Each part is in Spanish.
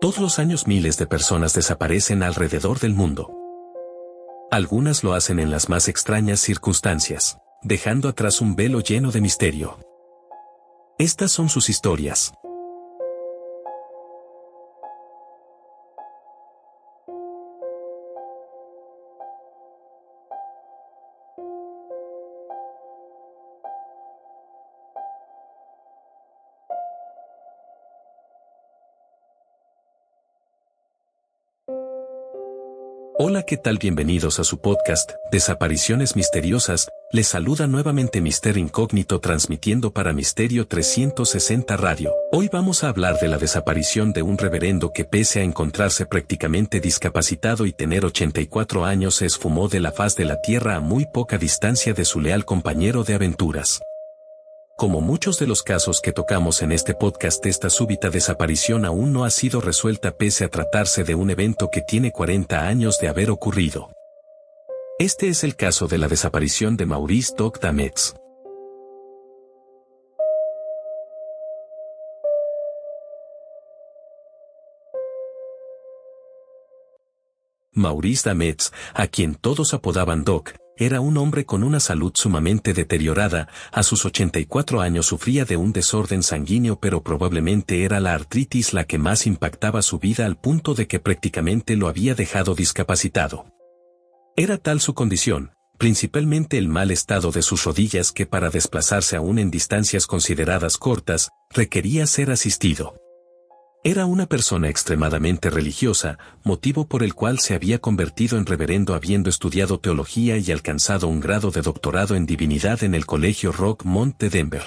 Todos los años miles de personas desaparecen alrededor del mundo. Algunas lo hacen en las más extrañas circunstancias, dejando atrás un velo lleno de misterio. Estas son sus historias. Hola, ¿qué tal? Bienvenidos a su podcast, Desapariciones Misteriosas. Les saluda nuevamente Mister Incógnito transmitiendo para Misterio 360 Radio. Hoy vamos a hablar de la desaparición de un reverendo que pese a encontrarse prácticamente discapacitado y tener 84 años se esfumó de la faz de la tierra a muy poca distancia de su leal compañero de aventuras. Como muchos de los casos que tocamos en este podcast, esta súbita desaparición aún no ha sido resuelta pese a tratarse de un evento que tiene 40 años de haber ocurrido. Este es el caso de la desaparición de Maurice Doc Dametz. Maurice Dametz, a quien todos apodaban Doc, era un hombre con una salud sumamente deteriorada, a sus 84 años sufría de un desorden sanguíneo pero probablemente era la artritis la que más impactaba su vida al punto de que prácticamente lo había dejado discapacitado. Era tal su condición, principalmente el mal estado de sus rodillas que para desplazarse aún en distancias consideradas cortas, requería ser asistido. Era una persona extremadamente religiosa, motivo por el cual se había convertido en reverendo habiendo estudiado teología y alcanzado un grado de doctorado en divinidad en el Colegio Rockmont de Denver.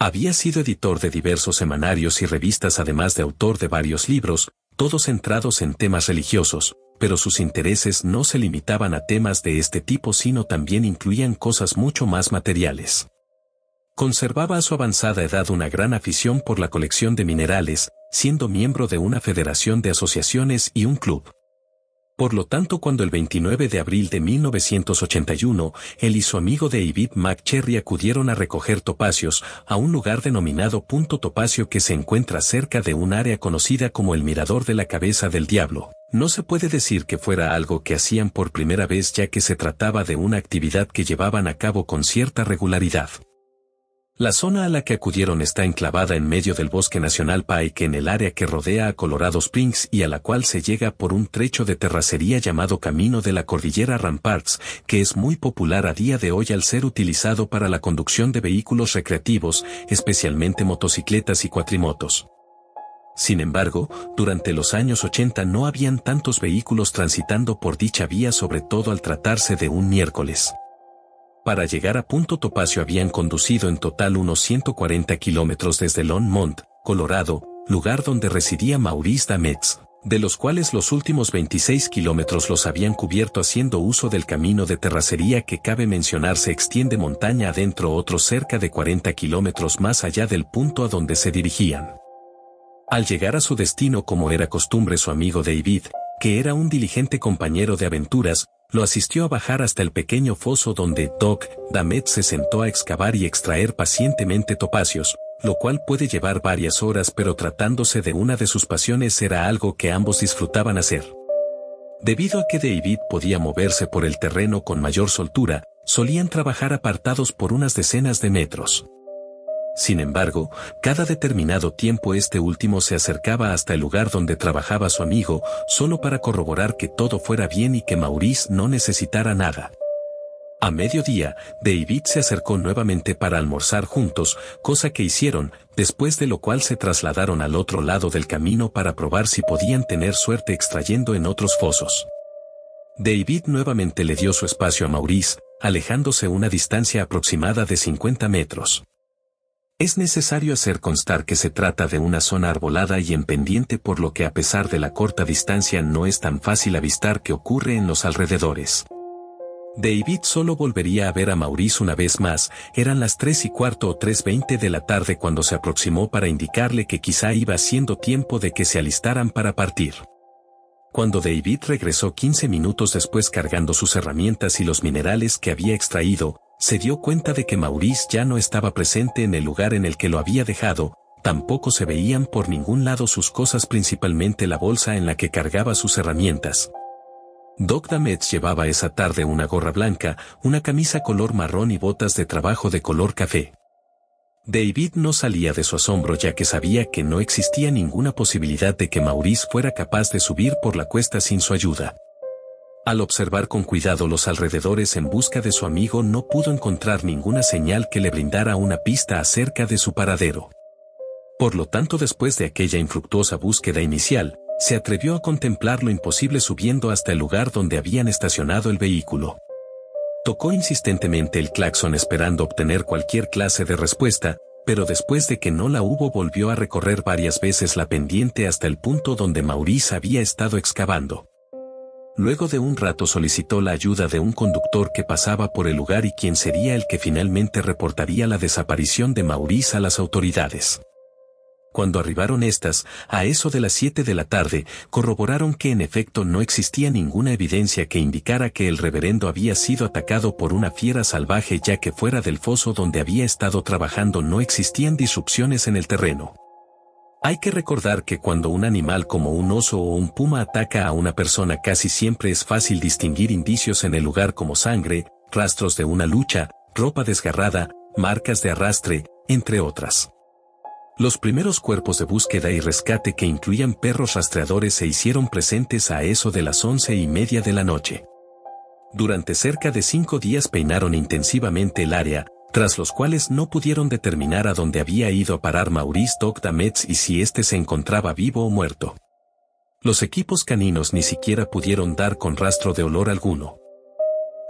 Había sido editor de diversos semanarios y revistas además de autor de varios libros, todos centrados en temas religiosos, pero sus intereses no se limitaban a temas de este tipo sino también incluían cosas mucho más materiales. Conservaba a su avanzada edad una gran afición por la colección de minerales, siendo miembro de una federación de asociaciones y un club. Por lo tanto, cuando el 29 de abril de 1981, él y su amigo David McCherry acudieron a recoger topacios a un lugar denominado Punto Topacio que se encuentra cerca de un área conocida como el Mirador de la Cabeza del Diablo, no se puede decir que fuera algo que hacían por primera vez ya que se trataba de una actividad que llevaban a cabo con cierta regularidad. La zona a la que acudieron está enclavada en medio del bosque nacional Pike en el área que rodea a Colorado Springs y a la cual se llega por un trecho de terracería llamado Camino de la Cordillera Ramparts, que es muy popular a día de hoy al ser utilizado para la conducción de vehículos recreativos, especialmente motocicletas y cuatrimotos. Sin embargo, durante los años 80 no habían tantos vehículos transitando por dicha vía sobre todo al tratarse de un miércoles. Para llegar a Punto Topacio habían conducido en total unos 140 kilómetros desde Longmont, Colorado, lugar donde residía Maurice Dametz, de los cuales los últimos 26 kilómetros los habían cubierto haciendo uso del camino de terracería que cabe mencionar se extiende montaña adentro otros cerca de 40 kilómetros más allá del punto a donde se dirigían. Al llegar a su destino como era costumbre su amigo David, que era un diligente compañero de aventuras, lo asistió a bajar hasta el pequeño foso donde Doc Damet se sentó a excavar y extraer pacientemente topacios, lo cual puede llevar varias horas pero tratándose de una de sus pasiones era algo que ambos disfrutaban hacer. Debido a que David podía moverse por el terreno con mayor soltura, solían trabajar apartados por unas decenas de metros. Sin embargo, cada determinado tiempo este último se acercaba hasta el lugar donde trabajaba su amigo, solo para corroborar que todo fuera bien y que Maurice no necesitara nada. A mediodía, David se acercó nuevamente para almorzar juntos, cosa que hicieron, después de lo cual se trasladaron al otro lado del camino para probar si podían tener suerte extrayendo en otros fosos. David nuevamente le dio su espacio a Maurice, alejándose una distancia aproximada de 50 metros. Es necesario hacer constar que se trata de una zona arbolada y en pendiente por lo que a pesar de la corta distancia no es tan fácil avistar qué ocurre en los alrededores. David solo volvería a ver a Maurice una vez más, eran las tres y cuarto o tres veinte de la tarde cuando se aproximó para indicarle que quizá iba siendo tiempo de que se alistaran para partir. Cuando David regresó 15 minutos después cargando sus herramientas y los minerales que había extraído, se dio cuenta de que Maurice ya no estaba presente en el lugar en el que lo había dejado, tampoco se veían por ningún lado sus cosas principalmente la bolsa en la que cargaba sus herramientas. Doc Dametz llevaba esa tarde una gorra blanca, una camisa color marrón y botas de trabajo de color café. David no salía de su asombro ya que sabía que no existía ninguna posibilidad de que Maurice fuera capaz de subir por la cuesta sin su ayuda. Al observar con cuidado los alrededores en busca de su amigo no pudo encontrar ninguna señal que le brindara una pista acerca de su paradero. Por lo tanto después de aquella infructuosa búsqueda inicial, se atrevió a contemplar lo imposible subiendo hasta el lugar donde habían estacionado el vehículo. Tocó insistentemente el claxon esperando obtener cualquier clase de respuesta, pero después de que no la hubo volvió a recorrer varias veces la pendiente hasta el punto donde Maurice había estado excavando. Luego de un rato solicitó la ayuda de un conductor que pasaba por el lugar y quien sería el que finalmente reportaría la desaparición de Maurice a las autoridades. Cuando arribaron estas, a eso de las 7 de la tarde, corroboraron que en efecto no existía ninguna evidencia que indicara que el reverendo había sido atacado por una fiera salvaje ya que fuera del foso donde había estado trabajando no existían disrupciones en el terreno. Hay que recordar que cuando un animal como un oso o un puma ataca a una persona casi siempre es fácil distinguir indicios en el lugar como sangre, rastros de una lucha, ropa desgarrada, marcas de arrastre, entre otras. Los primeros cuerpos de búsqueda y rescate que incluían perros rastreadores se hicieron presentes a eso de las once y media de la noche. Durante cerca de cinco días peinaron intensivamente el área, tras los cuales no pudieron determinar a dónde había ido a parar Maurice Dogdametz y si éste se encontraba vivo o muerto. Los equipos caninos ni siquiera pudieron dar con rastro de olor alguno.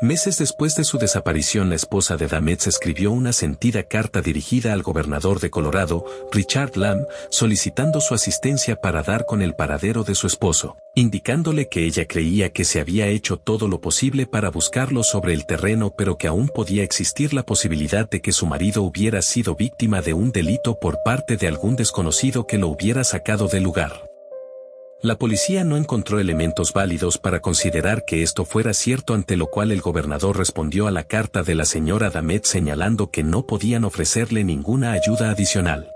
Meses después de su desaparición la esposa de Dametz escribió una sentida carta dirigida al gobernador de Colorado, Richard Lamb, solicitando su asistencia para dar con el paradero de su esposo, indicándole que ella creía que se había hecho todo lo posible para buscarlo sobre el terreno pero que aún podía existir la posibilidad de que su marido hubiera sido víctima de un delito por parte de algún desconocido que lo hubiera sacado del lugar. La policía no encontró elementos válidos para considerar que esto fuera cierto ante lo cual el gobernador respondió a la carta de la señora Damet señalando que no podían ofrecerle ninguna ayuda adicional.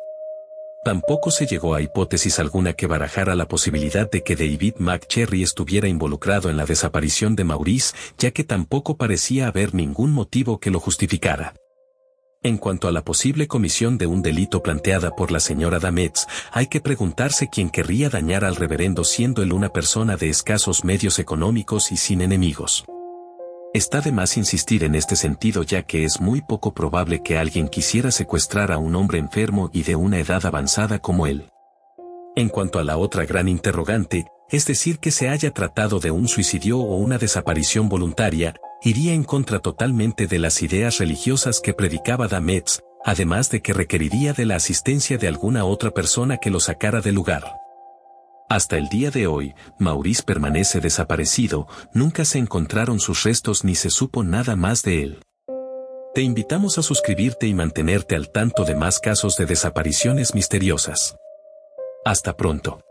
Tampoco se llegó a hipótesis alguna que barajara la posibilidad de que David McCherry estuviera involucrado en la desaparición de Maurice, ya que tampoco parecía haber ningún motivo que lo justificara. En cuanto a la posible comisión de un delito planteada por la señora Dametz, hay que preguntarse quién querría dañar al reverendo siendo él una persona de escasos medios económicos y sin enemigos. Está de más insistir en este sentido ya que es muy poco probable que alguien quisiera secuestrar a un hombre enfermo y de una edad avanzada como él. En cuanto a la otra gran interrogante, es decir que se haya tratado de un suicidio o una desaparición voluntaria, iría en contra totalmente de las ideas religiosas que predicaba Dametz, además de que requeriría de la asistencia de alguna otra persona que lo sacara del lugar. Hasta el día de hoy, Maurice permanece desaparecido, nunca se encontraron sus restos ni se supo nada más de él. Te invitamos a suscribirte y mantenerte al tanto de más casos de desapariciones misteriosas. Hasta pronto.